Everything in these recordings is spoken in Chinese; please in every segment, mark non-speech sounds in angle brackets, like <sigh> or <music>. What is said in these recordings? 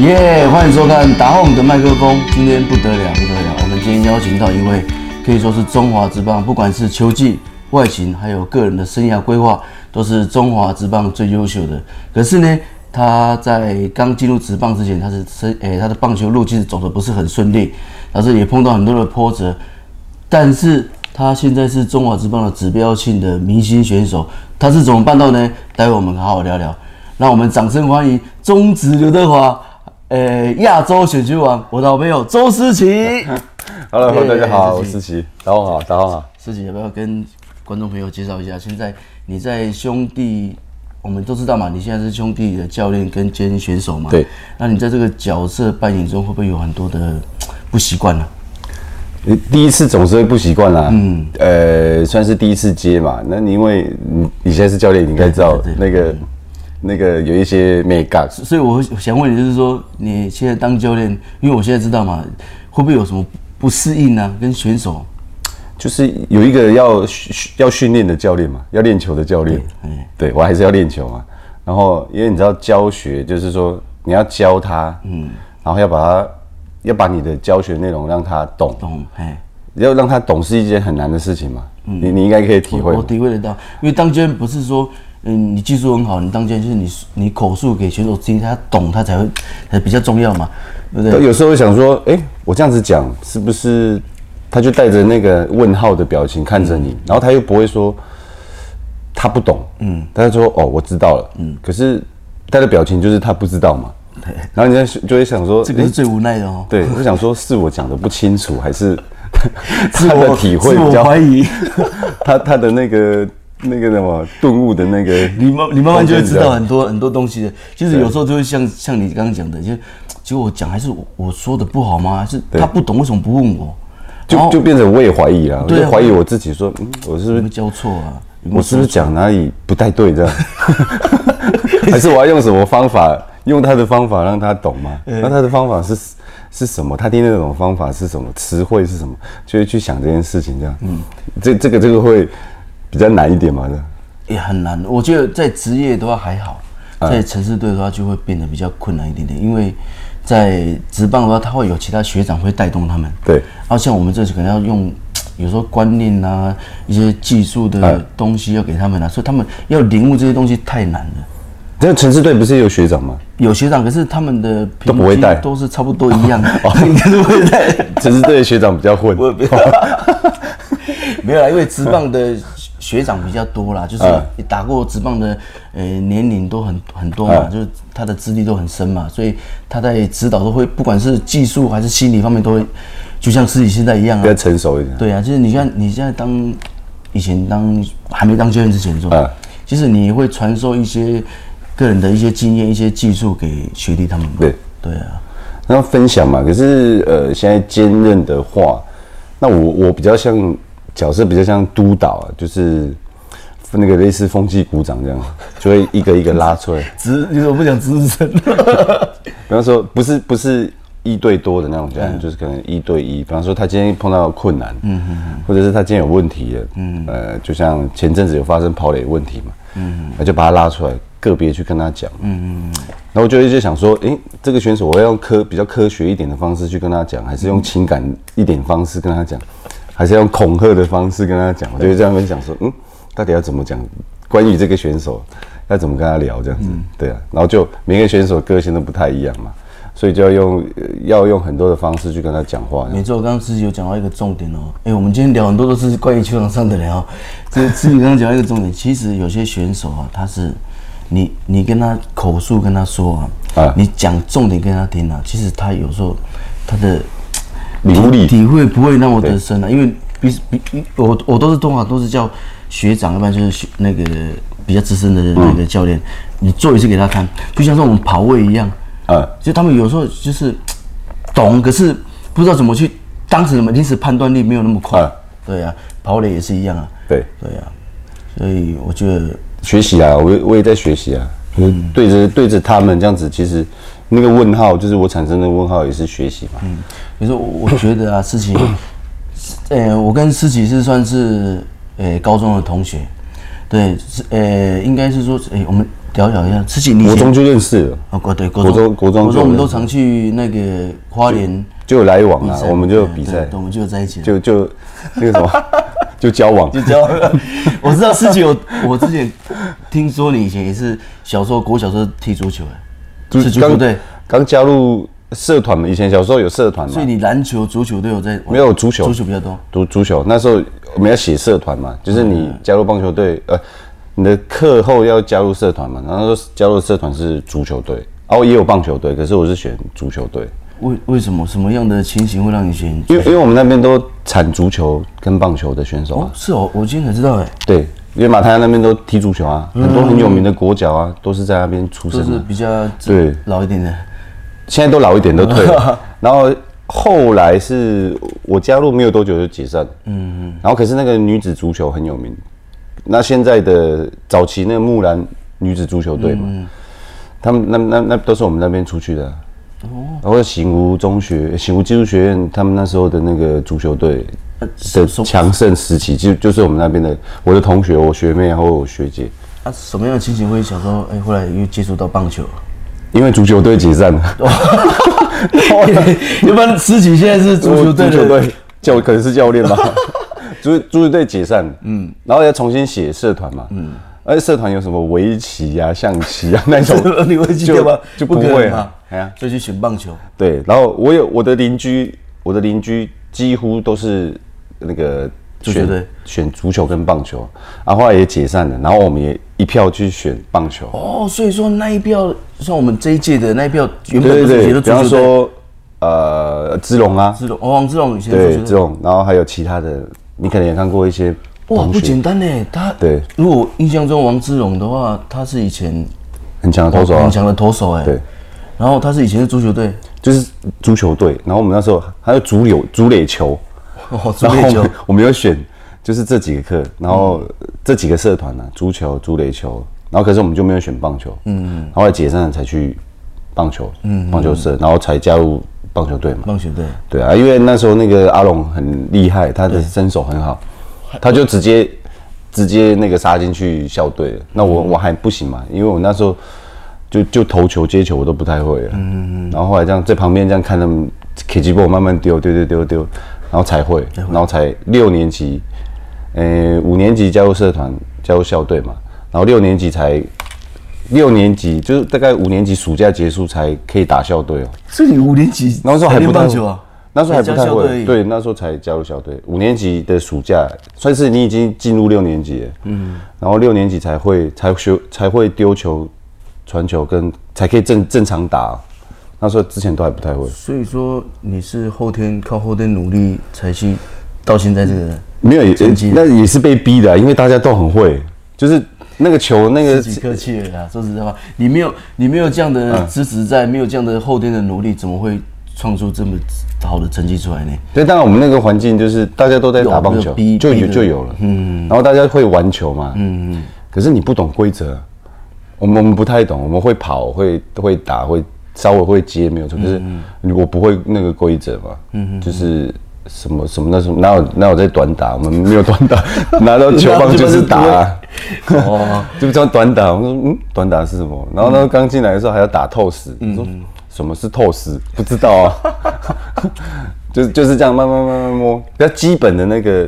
耶！欢迎收看达鸿的麦克风。今天不得了，不得了！我们今天邀请到一位可以说是中华职棒，不管是球技、外形，还有个人的生涯规划，都是中华职棒最优秀的。可是呢，他在刚进入职棒之前，他是生诶，他的棒球路其实走的不是很顺利，但是也碰到很多的波折。但是他现在是中华职棒的指标性的明星选手，他是怎么办到呢？待会我们好好聊聊。让我们掌声欢迎中职刘德华。呃，亚洲选球王，我的好朋友周思琪。<laughs> Hello，大家好，我思琪。大家好，大家好。思琪，要不要跟观众朋友介绍一下？现在你在兄弟，我们都知道嘛，你现在是兄弟的教练跟兼选手嘛。对。那你在这个角色扮演中，会不会有很多的不习惯呢？你第一次总是会不习惯啦。嗯。呃，算是第一次接嘛。那你因为你你现在是教练，你应该知道那个。那个有一些美感，所以我想问你，就是说你现在当教练，因为我现在知道嘛，会不会有什么不适应呢？跟选手，就是有一个要要训练的教练嘛，要练球的教练，对，我还是要练球嘛。然后因为你知道教学，就是说你要教他，嗯，然后要把他要把你的教学内容让他懂，懂，哎，要让他懂是一件很难的事情嘛。嗯，你你应该可以体会，我体会得到，因为当教练不是说。嗯，你技术很好，你当教练就是你你口述给选手听，他懂他才会才比较重要嘛，对不对？有时候会想说，哎、欸，我这样子讲是不是他就带着那个问号的表情看着你，嗯、然后他又不会说他不懂，嗯，他就说哦我知道了，嗯，可是他的表情就是他不知道嘛，对，然后你就会想说，这个是最无奈的哦，对，我想说是我讲的不清楚，还是 <laughs> 他的体会比较怀疑。<laughs> 他他的那个。那个什么顿悟的那个，你慢你慢慢就会知道很多很多东西的。其实有时候就会像像你刚刚讲的，就结果我讲还是我我说的不好吗？还是他不懂为什么不问我？就就变成我也怀疑了，我就怀疑我自己，说嗯，我是不是教错啊？我是不是讲哪里不太对这样？<laughs> 还是我要用什么方法？用他的方法让他懂吗？<laughs> 那他的方法是是什么？他听那种方法是什么？词汇是什么？就会去想这件事情这样。嗯，这这个这个会。比较难一点嘛，这也很难。我觉得在职业的话还好，在城市队的话就会变得比较困难一点点。因为在职棒的话，他会有其他学长会带动他们。对，然后像我们这次可能要用，<tsk> 有时候观念啊，一些技术的东西要给他们啊，所以他们要领悟这些东西太难了。这城市队不是有学长吗？有学长，可是他们的都不会带，都是差不多一样的。<laughs> <laughs> 应该都不会带。城市队的学长比较混。<laughs> 没有啦，因为职棒的。学长比较多啦，就是打过职棒的，呃，年龄都很很多嘛，就是他的资历都很深嘛，所以他在指导都会，不管是技术还是心理方面，都会，就像自己现在一样啊，比较成熟一点。对啊，就是你像你现在当以前当还没当教练之前做，其实你会传授一些个人的一些经验、一些技术给学弟他们。对对啊，然后分享嘛。可是呃，现在兼任的话，那我我比较像。角色比较像督导啊，就是那个类似风纪鼓掌这样，就会一个一个拉出来。<laughs> 资，你怎么不讲资深？<laughs> 比方说，不是不是一对多的那种这样，就是可能一对一。比方说，他今天碰到困难，嗯嗯嗯，或者是他今天有问题了，嗯呃，就像前阵子有发生跑垒问题嘛，嗯，那就把他拉出来，个别去跟他讲，嗯嗯，然后我就一直想说，诶，这个选手我要用科比较科学一点的方式去跟他讲，还是用情感一点方式跟他讲？还是要用恐吓的方式跟他讲，我就这样分享说，嗯，到底要怎么讲？关于这个选手，要怎么跟他聊这样子？对啊，然后就每个选手个性都不太一样嘛，所以就要用要用很多的方式去跟他讲话。没错，我刚刚自己有讲到一个重点哦，哎，我们今天聊很多都是关于球场上的聊，这自己刚刚讲到一个重点，其实有些选手啊，他是你你跟他口述跟他说啊，啊，你讲重点跟他听啊，其实他有时候他的。体体会不会那么的深啊？因为比比我我都是通常都是叫学长，一般就是那个比较资深的那个教练，你做一次给他看，就像是我们跑位一样啊。就他们有时候就是懂，可是不知道怎么去，当时什么临时判断力没有那么快。对啊，跑垒也是一样啊。对对啊，所以我觉得学习啊，我我也在学习啊。嗯，对着对着他们这样子，其实那个问号就是我产生的问号，也是学习嘛。嗯。比如说，我觉得啊，思琪，<coughs> 呃，我跟思琪是算是呃高中的同学，对，是呃，应该是说，哎，我们聊聊一下，自己你国中就认识了。啊？国对国中。国中国中我们都常去那个花莲，就有来往啊，我们就有比赛，我们就在一起，就就那个什么，就交往，就交往。<laughs> 我知道事情有，我之前听说你以前也是小时候国小时候踢足球哎，是足球队，刚加入。社团嘛，以前小时候有社团嘛，所以你篮球、足球都有在？没有足球，足球比较多。足足球那时候我们要写社团嘛，就是你加入棒球队，呃，你的课后要加入社团嘛，然后加入社团是足球队，然后也有棒球队，可是我是选足球队。为为什么？什么样的情形会让你选？因为因为我们那边都产足球跟棒球的选手。哦，是哦，我今天才知道哎。对，因为马太那边都踢足球啊，很多很有名的国脚啊，都是在那边出生的。都是比较对老一点的。现在都老一点，都退了。<laughs> 然后后来是我加入没有多久就解散。嗯嗯。然后可是那个女子足球很有名。那现在的早期那个木兰女子足球队嘛，嗯、他们那那那都是我们那边出去的。哦。然后醒吾中学、醒吾技术学院，他们那时候的那个足球队的强盛时期，就就是我们那边的我的同学、我学妹然后我学姐。啊，什么样的情形会想说，哎，后来又接触到棒球？因为足球队解散了，要不然思齐现在是足球队队教，可能是教练吧。<laughs> 足足球队解散，嗯，然后要重新写社团嘛，嗯，而且社团有什么围棋呀、象棋啊那种，<laughs> 你会记得吗？就不会啊，哎呀，就去选棒球。对，然后我有我的邻居，我的邻居几乎都是那个。选对选足球跟棒球，然后后来也解散了，然后我们也一票去选棒球。哦，所以说那一票像我们这一届的那一票，原本不是觉得比方说呃，姿龙啊，姿龙，哦，王姿龙以前对姿龙，然后还有其他的，你可能也看过一些。哇，不简单呢，他对，如果印象中王之龙的话，他是以前很强的投手，很强的投手哎。对，然后他是以前是足球队，就是足球队，然后我们那时候还有足柳足垒球。哦，<laughs> 足垒球，<laughs> 我们有选，就是这几个课，然后这几个社团呢，足球、足垒球，然后可是我们就没有选棒球，嗯，然后后来解散了才去棒球，嗯，棒球社，然后才加入棒球队嘛。棒球队，对啊，因为那时候那个阿龙很厉害，他的身手很好，他就直接直接那个杀进去校队。那我我还不行嘛，因为我那时候就就投球接球我都不太会了，嗯嗯，然后后来这样在旁边这样看他们 K 机波慢慢丢丢丢丢丢。然后才会，然后才六年级，呃，五年级加入社团，加入校队嘛。然后六年级才，六年级就是大概五年级暑假结束才可以打校队哦。所以你五年级那时候还不太会啊？那时候还不太会，对，那时候才加入校队。五年级的暑假算是你已经进入六年级了，嗯。然后六年级才会才学才会丢球、传球跟才可以正正常打。那时候之前都还不太会，所以说你是后天靠后天努力才去到现在这个没有也那也是被逼的，因为大家都很会，就是那个球那个。自己客气了啦，说实在话，你没有你没有这样的支持在，没有这样的后天的努力，怎么会创出这么好的成绩出来呢？对，当然我们那个环境就是大家都在打棒球，就有就有了，嗯，然后大家会玩球嘛，嗯嗯，可是你不懂规则，我们我们不太懂，我们会跑会会打会。稍微会接没有错，就是我不会那个规则嘛，嗯，就是什么什么那什么哪有哪有在短打，我们没有短打，<laughs> 拿到球棒就是打，<laughs> 哦，就叫短打。我说嗯，短打是什么？然后呢，刚进来的时候还要打透视，我说什么是透视？不知道啊，<laughs> 就是就是这样慢慢慢慢摸，比较基本的那个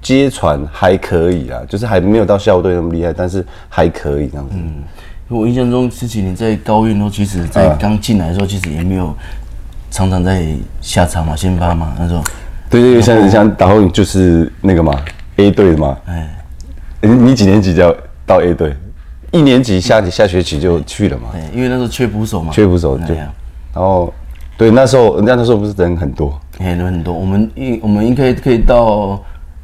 接传还可以啊，就是还没有到校队那么厉害，但是还可以这样子。嗯我印象中，这几年在高运哦，其实，在刚进来的时候，其实也没有常常在下场嘛，先发嘛那时候。对对对，像像打后就是那个嘛，A 队的嘛。哎，你你几年级就要到 A 队？一年级下下学期就去了嘛。对，因为那时候缺捕手嘛。缺捕手对。然后，对，那时候人家那时候不是人很多，人很多。我们应我们应该可以到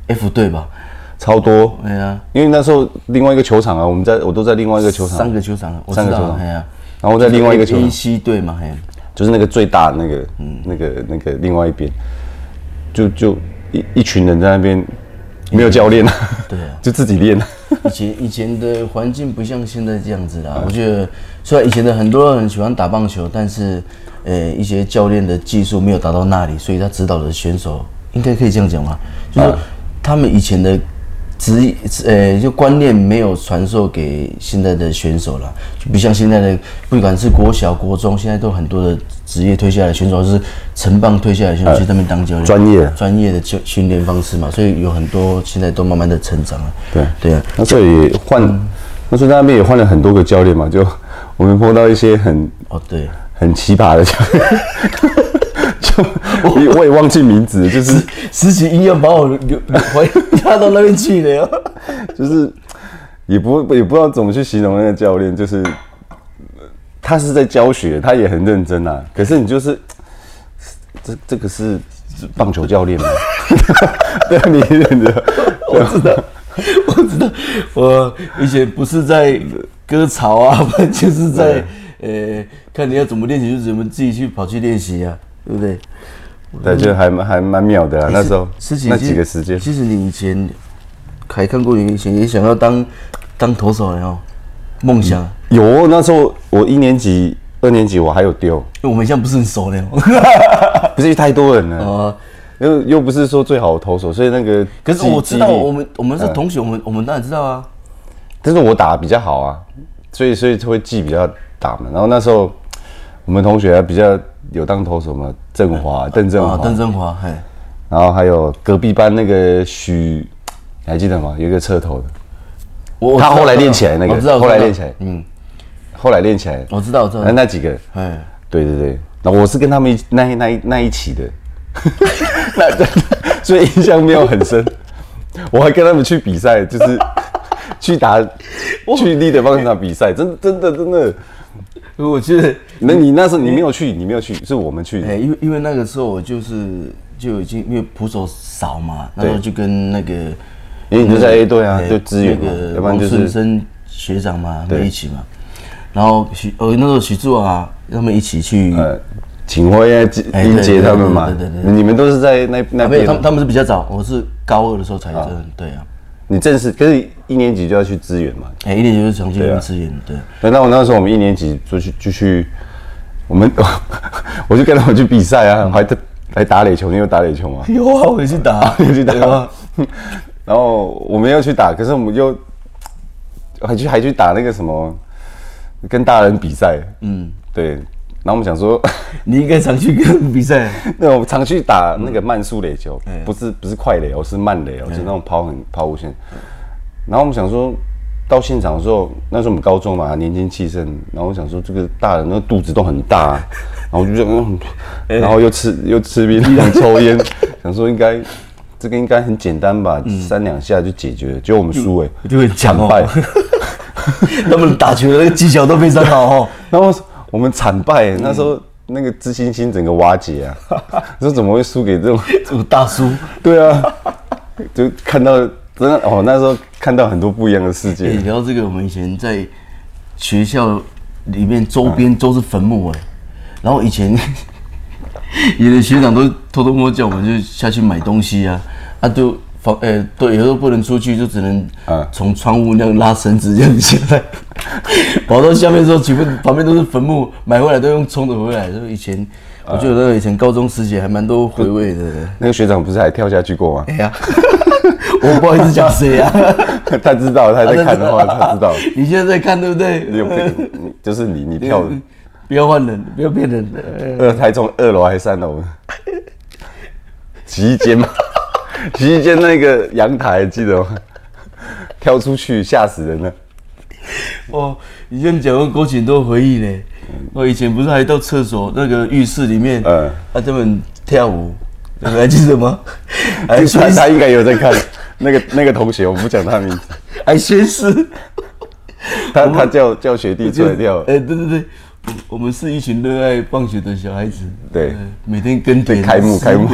F 队吧。超多，对啊，因为那时候另外一个球场啊，我们在我都在另外一个球场，三个球场，三个球场，对啊，然后在另外一个球场。A C 队嘛，嘿，就是那个最大的那个，嗯，那个那个另外一边，就就一一群人在那边，没有教练啊，对啊，<laughs> 就自己练。以前以前的环境不像现在这样子啦，我觉得虽然以前的很多人喜欢打棒球，但是呃一些教练的技术没有达到那里，所以他指导的选手应该可以这样讲嘛，就是他们以前的。职业呃，就观念没有传授给现在的选手了，就不像现在的，不管是国小、国中，现在都很多的职业退下来的选手，就是成棒退下来的选手去那边当教练，专业。专业的训训练方式嘛，所以有很多现在都慢慢的成长了。对。对啊，那所以换，嗯、那所以在那边也换了很多个教练嘛，就我们碰到一些很哦对，很奇葩的教练。<laughs> 我我也忘记名字，<laughs> 就是实习医院把我留回拉到那边去了，<laughs> 就是也不也不知道怎么去形容那个教练，就是他是在教学，他也很认真啊。可是你就是这这个是棒球教练吗？对，你认得？我知道，我知道，我以前不是在割草啊，就是在呃看你要怎么练习就怎么自己去跑去练习啊。对不对？对，就还蛮还蛮妙的啊。那时候那几个时间，其实你以前还看过，你以前也想要当当投手的哦，梦想有。那时候我一年级、二年级我还有丢，因为我们现在不是很熟的，<laughs> 不是太多人了啊，又又不是说最好的投手，所以那个 <laughs> 可是我知道，我们我们是同学，我们我们当然知道啊。但是我打的比较好啊，所以所以会记比较打嘛。然后那时候我们同学还比较。有当投手嘛？振华、邓振华、邓振华，嘿，然后还有隔壁班那个许，你还记得吗？有一个侧投的，我他后来练起来那个，后来练起来，嗯，后来练起来，我知道，我知道，那几个，哎，对对对，那我是跟他们一那那那一起的，<laughs> 那 <laughs> 所以印象没有很深，我还跟他们去比赛，就是 <laughs> 去打 <laughs> 去立德棒球场比赛，真真的真的。我记得，那你那时候你没有去，你没有去，是我们去的。哎，因为因为那个时候我就是就已经因为捕手少嘛，那时候就跟那个，因为你就在 A 队啊，就支援那个王顺生学长嘛，在一起嘛。然后许呃那时候许志文啊，他们一起去呃请回来迎接他们嘛。对对对，你们都是在那那边，他们他们是比较早，我是高二的时候才真对啊。你正式可是一年级就要去支援嘛？哎，一年级就是长期去支援，对。那那我那时候我们一年级就去就去，我们 <laughs> 我就跟他们去比赛啊，还还打垒球，你有打垒球吗？<laughs> 有啊，我也去打，<laughs> 也去打。然后我们要去打，可是我们又还去还去打那个什么，跟大人比赛。嗯，对。然后我们想说，<laughs> 你应该常去跟比赛。<laughs> 那我们常去打那个慢速垒球，不是不是快垒哦，是慢垒哦，就是那种抛很抛无线。然后我们想说，到现场的时候，那时候我们高中嘛，年轻气盛。然后我想说，这个大人那个肚子都很大，<laughs> 然后就然后又吃又吃槟榔抽烟，想说应该这个应该很简单吧，三两下就解决了。结果我们输哎，就会惨败。他们打球的那个技巧都非常好哦，然后。我们惨败，那时候那个自信心整个瓦解啊！<laughs> 说怎么会输给这种这种大叔？对啊，就看到真的哦，那时候看到很多不一样的世界。聊到这个，我们以前在学校里面周边都是坟墓哎，然后以前 <laughs> 有的学长都偷偷摸叫我们就下去买东西啊，啊就。房诶，对，有时候不能出去，就只能从窗户那样拉绳子这样下来，跑到下面的时候，全部旁边都是坟墓，买回来都用冲着回来。就以前，我觉得以前高中时期还蛮多回味的。那个学长不是还跳下去过吗？哎呀，我不好意思讲谁呀？<laughs> 他知道，他在看的话，他知道。你现在在看对不对？有，<laughs> 就是你，你跳，不要换人，不要骗人。二台从二楼还是三楼？<laughs> 洗衣间吗？<laughs> 洗衣间那个阳台记得吗？<laughs> 跳出去吓死人了！哦，以前讲过勾起很多回忆呢。我以前不是还到厕所那个浴室里面，嗯，啊，他们跳舞，你还记得吗？<laughs> 还他他应该有在看那个那个同学，我不讲他名字，还宣誓，他他叫叫学弟出来跳。哎，对对对，我们是一群热爱棒球的小孩子，对，每天跟队开幕开幕。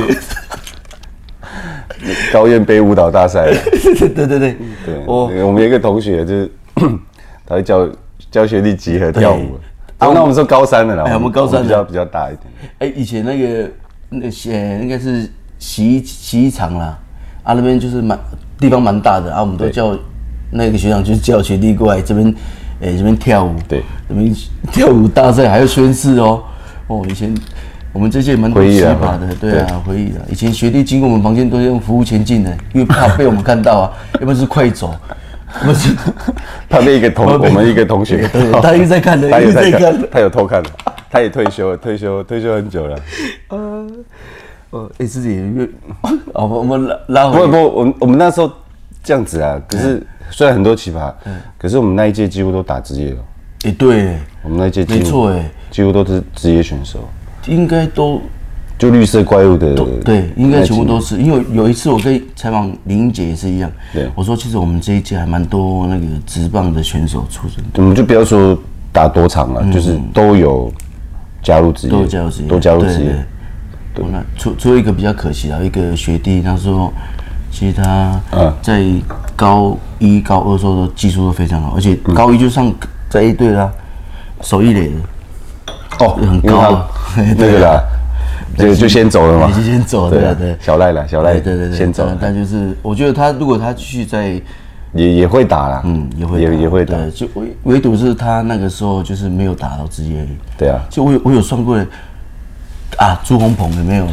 高燕杯舞蹈大赛，对 <laughs> 对对。对，我我们有一个同学就是，<coughs> 他会教教学弟集合跳舞。啊，那我们说高三的啦，我们高三比较比较大一点。哎，以前那个那些应该是洗衣洗衣厂啦，啊那边就是蛮地方蛮大的。啊，我们都叫那个学长就是叫学弟过来这边，哎这边跳舞，对，这边跳舞大赛还要宣誓哦，哦以前我们这些蛮多奇葩的，对啊，回忆的。以前学弟经过我们房间都是用服务前进的，<laughs> 因为怕被我们看到啊，要不然是快走，不是怕被一个同 <laughs> 我们一个同学，对，他一直在看的，<laughs> 他一直在看，他有偷看，他也退休了，退休退休很久了。呃，哦，哎，自己越哦，我们拉拉回，不不，我们我们那时候这样子啊，可是虽然很多奇葩，嗯，可是我们那一届几乎都打职业了。哎，对，我们那一届没错，哎，几乎都是职业选手。应该都就绿色怪物的对，应该全部都是。因为有一次我跟采访林英杰也是一样，对，我说其实我们这一届还蛮多那个职棒的选手出身。我们就不要说打多场了，就是都有加入职业，都加入职业，都加入职业。对，那出出一个比较可惜啊一个学弟，他说其实他在高一高二时候的技术都非常好，而且高一就上在一队啦，守一垒的。哦，很高，<laughs> 那个啦，就就先走了嘛，就先走，对对，小赖了，小赖，对对对，先走。但就是我觉得他如果他继续在，也也会打啦，嗯，也会也也会打，就唯唯独是他那个时候就是没有打到职业。对啊，就我有我有算过，啊，朱鸿鹏也没有了。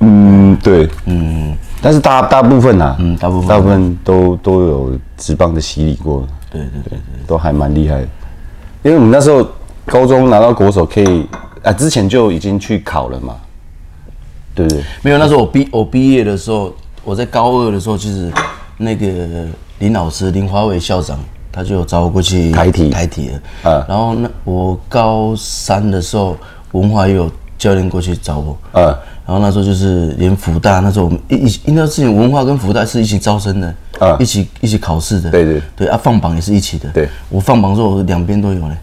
嗯，对，嗯，但是大大部分呐，嗯，大部分。大部分都都有职棒的洗礼过，对对对对，都还蛮厉害的，因为我们那时候。高中拿到国手可以啊，之前就已经去考了嘛，对不对？没有，那时候我毕我毕业的时候，我在高二的时候，其实那个林老师林华伟校长他就有找我过去台体。台体了，啊，然后那我高三的时候，文化也有教练过去找我，啊，然后那时候就是连福大那时候我们一一应该之前文化跟福大是一起招生的，啊，一起一起考试的，对对。对啊，放榜也是一起的，对，我放榜的时候我两边都有嘞。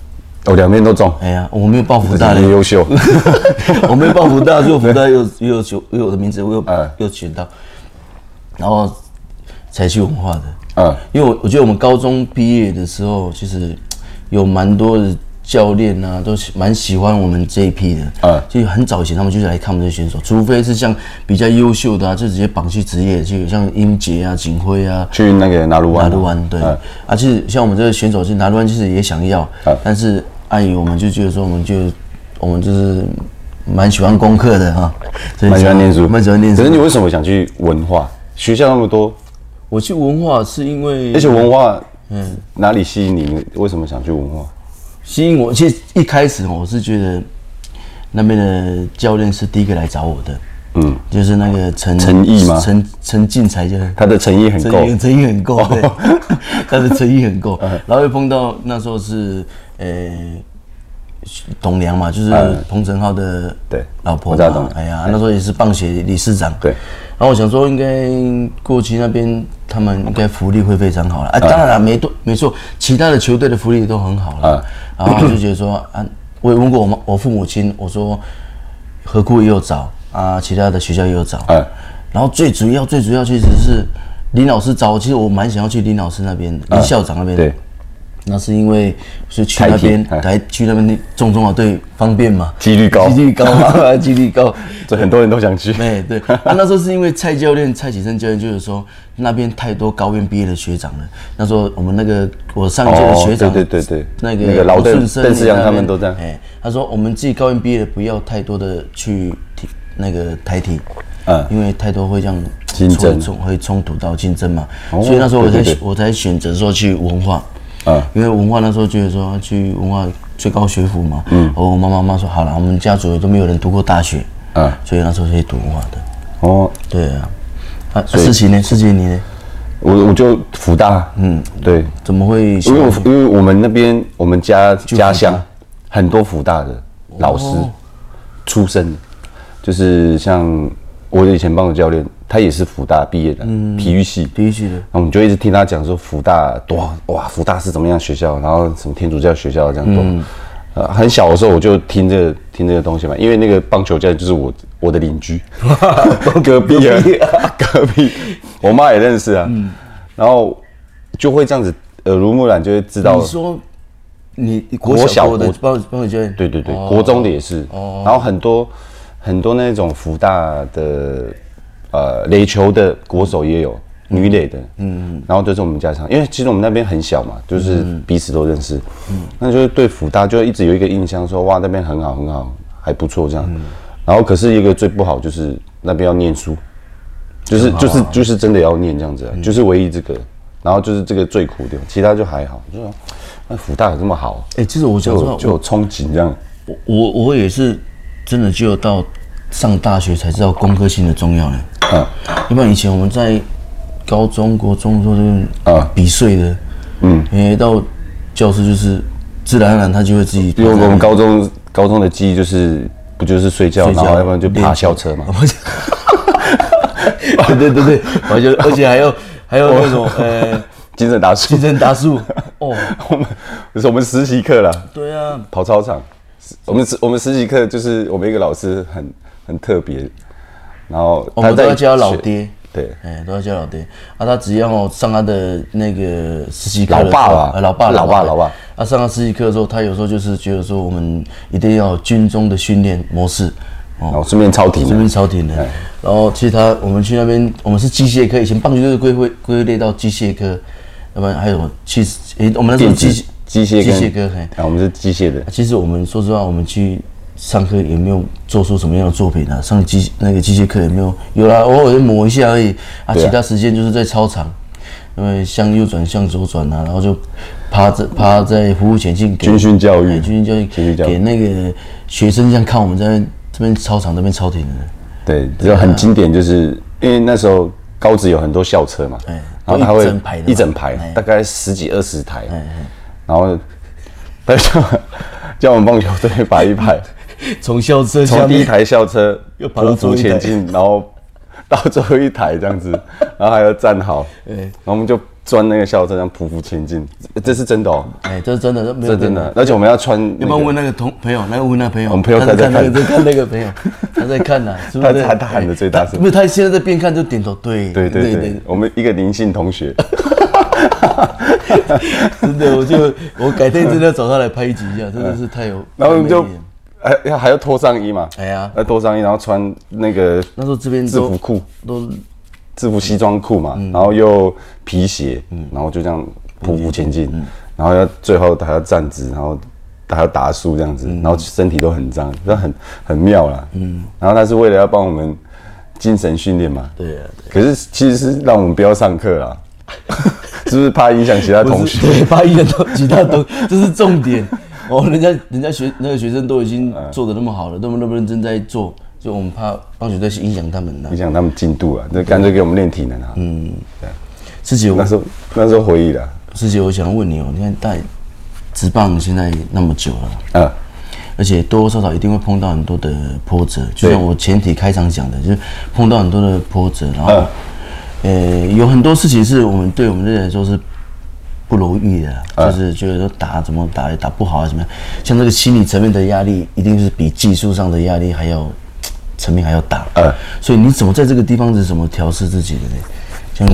哦，两边都中。哎呀，我没有报福大的优秀，<laughs> 我没有报福大，就福大又 <laughs> 又有有我的名字，我又又选到，然后才去文化的。嗯，因为我我觉得我们高中毕业的时候，其实有蛮多的教练啊，都蛮喜欢我们这一批的。嗯，就很早以前他们就是来看我们这些选手，除非是像比较优秀的啊，就直接绑去职业，就像英杰啊、景辉啊，去那个拿鲁湾。拿鲁湾对，啊，其实像我们这个选手，其实拿鲁湾其实也想要，但是。阿姨，我们就觉得说，我们就我们就是蛮喜欢功课的哈，蛮喜欢念书，蛮喜欢念书。可是你为什么想去文化？学校那么多，我去文化是因为，而且文化，嗯，哪里吸引你？为什么想去文化？吸引我，其实一开始我是觉得那边的教练是第一个来找我的，嗯，就是那个陈陈毅吗？陈陈进才叫他的诚意很够，诚意很够，对，<laughs> 他的诚意很够，然后又碰到那时候是。呃，董梁嘛，就是彭晨浩的对老婆嘛。哎呀，那时候也是棒协理事长。对。然后我想说，应该过去那边他们应该福利会非常好了。啊，当然了，没多，没错，其他的球队的福利都很好了。然后就觉得说，啊，我也问过我们，我父母亲，我说，何故也有找啊，其他的学校也有找。然后最主要，最主要其实是林老师找，其实我蛮想要去林老师那边，林校长那边。对。那是因为是去那边台去那边那种种啊，对，方便嘛，几率高，几率高嘛，<laughs> 几率高，<laughs> 所以很多人都想去。哎，对，那那时候是因为蔡教练蔡启生教练就是说那边太多高院毕业的学长了。那时候我们那个我上一届的学长，对对对对，那个老邓邓世阳他们都这样。哎，他说我们自己高院毕业的不要太多的去体那个台体，嗯，因为太多会这样竞争，会冲突到竞争嘛。所以那时候我才我才选择说去文化。啊，因为文化那时候觉得说去文化最高学府嘛，嗯，我妈妈妈说好了，我们家族都没有人读过大学，啊，所以那时候可以读文化的。哦，对啊，啊，事情呢？事情你呢？我我就福大，嗯，对，怎么会？因为我因为我们那边我们家家乡很多福大的老师出身，就是像我以前帮的教练。他也是福大毕业的，嗯，体育系，体育系的。然后我们就一直听他讲说福大多哇，福大是怎么样学校，然后什么天主教学校这样多。嗯、呃，很小的时候我就听这个听这个东西嘛，因为那个棒球教练就是我我的邻居，<laughs> 隔壁啊，<laughs> <laughs> 隔壁，我妈也认识啊。嗯、然后就会这样子耳濡目染，就会知道。你说你国小的棒棒球教练，对对对，哦、国中的也是。哦。然后很多很多那种福大的。呃，垒球的国手也有，嗯、女垒的，嗯嗯，然后就是我们家乡，因为其实我们那边很小嘛，就是彼此都认识，嗯，那就是对福大就一直有一个印象说，说哇那边很好很好，还不错这样，嗯、然后可是一个最不好就是那边要念书，就是就是就是真的要念这样子啊，就是唯一这个，然后就是这个最苦的，其他就还好。就说那福大有这么好？哎，其实我就有憧憬这样。我我我也是真的，只有到上大学才知道工科性的重要呢。嗯，要不然以前我们在高中国中的时候就啊比睡的，嗯，因为到教室就是自然而然他就会自己。因为我们高中高中的记忆就是。不就是睡觉，然后要不然就爬校车嘛。<laughs> <laughs> 对对对对，而且而且还要还有那种呃，<laughs> 精神达数，精神达数。哦，我们就是我们实习课了。对啊，跑操场。我们实我们实习课就是我们一个老师很很特别，然后我们都要叫老爹。对，哎，都要叫老爹。啊，他只要上他的那个实习课，老爸爸，老爸，老爸，老爸。他上他实习课的时候，他有时候就是觉得说，我们一定要军中的训练模式，哦，顺便超体，顺便超体的。然后其实他，我们去那边，我们是机械科，以前棒球队归归归类到机械科，要不然还有其实，诶，我们那时候机机械机械科，啊，我们是机械的。其实我们说实话，我们去。上课也没有做出什么样的作品啊，上机那个机械课也没有，有啦，偶尔就抹一下而已啊。其他时间就是在操场，因为向右转向左转啊，然后就趴在趴在服务前进，军训教育，军训教育，给那个学生这样看我们在这边操场那边操场的。对，就很经典，就是因为那时候高职有很多校车嘛，然后他会一整排，大概十几二十台，然后他就叫我们棒球队摆一排。<laughs> 从校车从第一台校车又匍匐前进，然后到最后一台这样子，<laughs> 然后还要站好，然后我们就钻那个校车这样匍匐前进，这是真的哦，哎，这是真的，这是真的，而且我们要穿。有没有问那个同朋友？那个问那个朋友？我们朋友在看，在看那个朋友，<laughs> 他在看呐，是不是？他他喊的最大声，不是他现在在边看就点头，对对对对，我们一个林姓同学，<laughs> 真的，我就我改天真的要找他来拍一集一下，<laughs> 真的是太有，然后我们就。还要还要脱上衣嘛？哎呀，要脱上衣，然后穿那个那时候这边制服裤都制服西装裤嘛，然后又皮鞋，然后就这样匍匐前进，然后要最后还要站直，然后还要打树这样子，然后身体都很脏，那很很妙啦。嗯，然后他是为了要帮我们精神训练嘛。对啊。可是其实是让我们不要上课啦，<laughs> 是不是怕影响其他同学？<laughs> 对，怕影响 <laughs> 其他同学，这是重点。哦，人家人家学那个学生都已经做的那么好了，那么那么认真在做，就我们怕棒球队影响他们，影响他们进度啊，那干脆给我们练体能啊。嗯，对。师姐，那时候那时候回忆了。师姐，我想问你哦，你看带职棒现在那么久了，嗯，而且多多少少一定会碰到很多的波折，就像我前提开场讲的，就是碰到很多的波折，然后，呃，有很多事情是我们对我们这些来说是。不如意的，就是觉得说打怎么打也打不好啊，怎么样？像这个心理层面的压力，一定是比技术上的压力还要层面还要大。呃，所以你怎么在这个地方是怎么调试自己的呢？像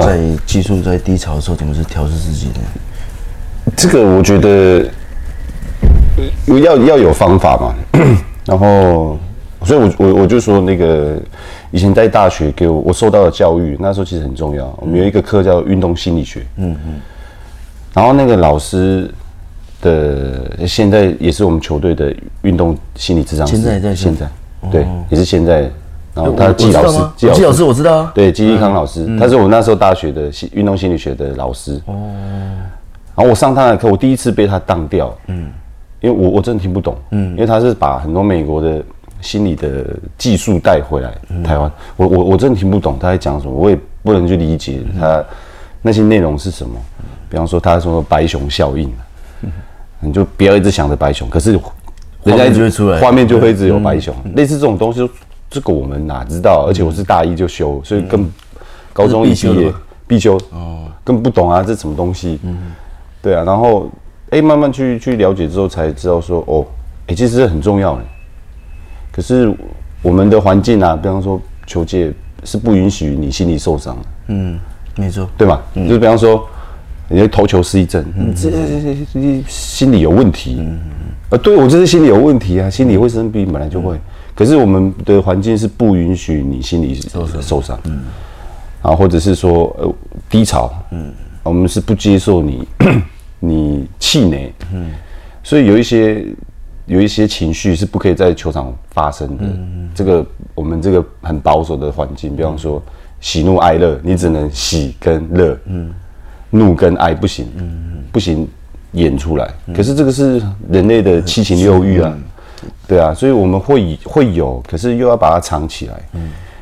在技术在低潮的时候，怎么是调试自己的？这个我觉得要要有方法嘛。<coughs> 然后，所以我我我就说那个以前在大学给我我受到的教育，那时候其实很重要。我们有一个课叫运动心理学。嗯嗯。然后那个老师的现在也是我们球队的运动心理智商师。现在在现在，对，也是现在。然后他季老师，季老师我知道啊。对，季立康老师，他是我那时候大学的心运动心理学的老师。哦。然后我上他的课，我第一次被他当掉。嗯。因为我我真的听不懂。嗯。因为他是把很多美国的心理的技术带回来台湾，我我我真的听不懂他在讲什么，我也不能去理解他那些内容是什么。比方说，他说白熊效应，你就不要一直想着白熊，可是人家就会出来，画面就会一直有白熊。类似这种东西，这个我们哪知道？而且我是大一就修，所以更高中一毕业必修，哦，更不懂啊，这什么东西？对啊，然后哎，慢慢去去了解之后，才知道说，哦，哎，其实这很重要的。可是我们的环境啊，比方说球界是不允许你心理受伤的。嗯，没错，对吧？就是比方说。你投球失忆症，这这这心理有问题。嗯啊，对我就是心理有问题啊，心理会生病本来就会。可是我们的环境是不允许你心理受伤，受伤。嗯，啊，或者是说呃低潮，嗯，我们是不接受你 <clears throat> 你气馁，嗯，所以有一些有一些情绪是不可以在球场发生的。这个我们这个很保守的环境，比方说喜怒哀乐，你只能喜跟乐，嗯怒跟哀不行，嗯不行演出来。可是这个是人类的七情六欲啊，对啊，所以我们会会有，可是又要把它藏起来，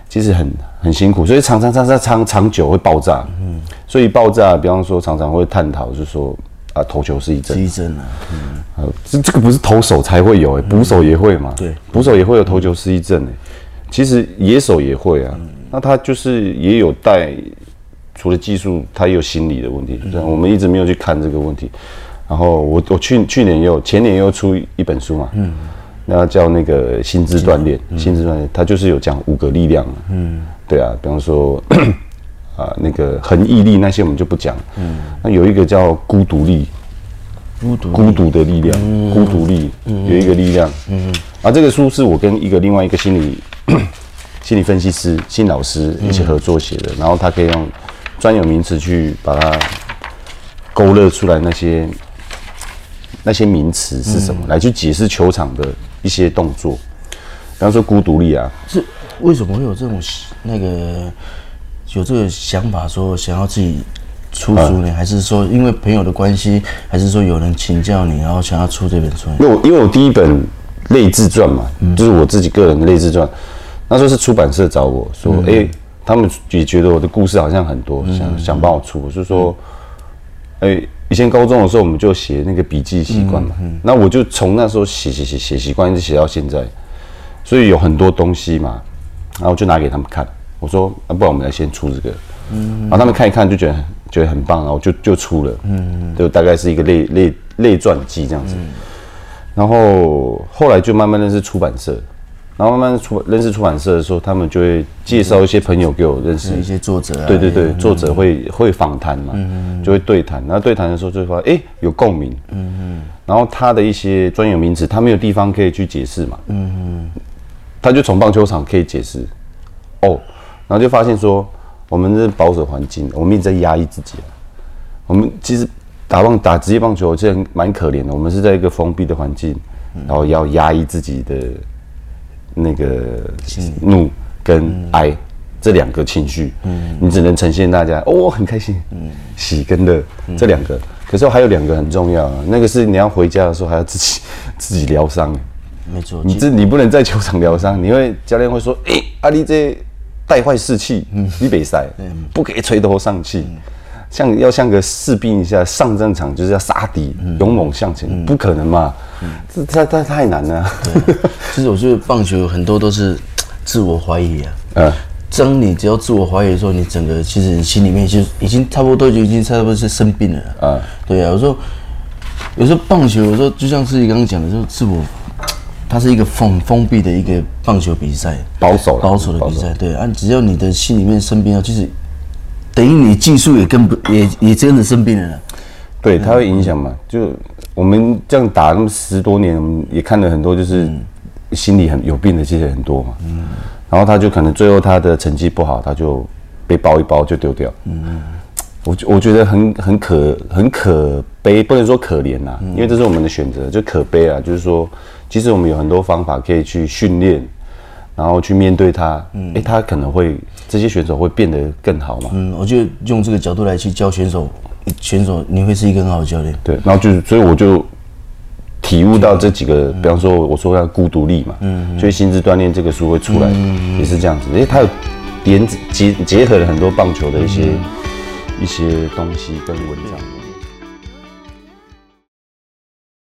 其实很很辛苦，所以常常常常长长久会爆炸，嗯所以爆炸，比方说常常会探讨，是说。啊，投球失忆症，失忆症啊，嗯，这这个不是投手才会有，哎，捕手也会嘛，对，捕手也会有投球失忆症，哎，其实野手也会啊，那他就是也有带，除了技术，他也有心理的问题，对，我们一直没有去看这个问题，然后我我去去年也有，前年又出一本书嘛，嗯，那叫那个心智锻炼，心智锻炼，他就是有讲五个力量，嗯，对啊，比方说。啊，那个恒毅力那些我们就不讲。嗯，那有一个叫孤独力，孤独孤独的力量，嗯、孤独力、嗯、有一个力量。嗯，啊，这个书是我跟一个另外一个心理心理分析师、心理老师一起合作写的，嗯、然后他可以用专有名词去把它勾勒出来那些那些名词是什么，嗯、来去解释球场的一些动作。比方说孤独力啊，是为什么会有这种那个？有这个想法，说想要自己出书呢，还是说因为朋友的关系，还是说有人请教你，然后想要出这本书？因为我因为我第一本类自传嘛，就是我自己个人的类自传，那时候是出版社找我说，哎，他们也觉得我的故事好像很多，想想帮我出，我就说，哎，以前高中的时候我们就写那个笔记习惯嘛，那我就从那时候写写写写习惯一直写到现在，所以有很多东西嘛，然后就拿给他们看。我说，那不然我们来先出这个，嗯，然后他们看一看就觉得觉得很棒，然后就就出了，嗯，就大概是一个类类类传记这样子，然后后来就慢慢认识出版社，然后慢慢出认识出版社的时候，他们就会介绍一些朋友给我认识，一些作者，对对对，作者会会访谈嘛，嗯，就会对谈，然后对谈的时候就会发现，哎，有共鸣，嗯嗯，然后他的一些专有名词，他没有地方可以去解释嘛，嗯嗯，他就从棒球场可以解释，哦。然后就发现说，我们是保守环境，我们一直在压抑自己。我们其实打棒打职业棒球，其实蛮可怜的。我们是在一个封闭的环境，然后要压抑自己的那个怒跟哀这两个情绪。你只能呈现大家哦，很开心，嗯喜跟乐这两个。可是还有两个很重要，啊那个是你要回家的时候还要自己 <laughs> 自己疗伤。没错，你这你不能在球场疗伤，你会教练会说，哎，阿力这。带坏士气，你北塞不可以垂头丧气，像要像个士兵一下上战场就是要杀敌，勇猛向前，不可能嘛？这太太太难了。其实我觉得棒球很多都是自我怀疑啊。嗯，当你只要自我怀疑的时候，你整个其实你心里面就已经差不多就已经差不多是生病了。啊，对啊，有时候有时候棒球有时候就像自己刚刚讲的，就是自我。它是一个封封闭的一个棒球比赛，保守保守的比赛，对啊，只要你的心里面生病了，就是等于你技术也跟不也也真的生病了，对，它会影响嘛？就我们这样打那么十多年，也看了很多，就是心里很有病的，其实很多嘛。嗯，然后他就可能最后他的成绩不好，他就被包一包就丢掉。嗯，我我觉得很很可很可悲，不能说可怜呐，因为这是我们的选择，就可悲啊，就是说。其实我们有很多方法可以去训练，然后去面对他。嗯，哎，他可能会这些选手会变得更好嘛？嗯，我觉得用这个角度来去教选手，选手你会是一个很好的教练。对，然后就是，所以我就体悟到这几个，嗯、比方说我说要孤独力嘛，嗯，所以心智锻炼这个书会出来，嗯、也是这样子。因为，他有点结结合了很多棒球的一些、嗯、一些东西跟文章。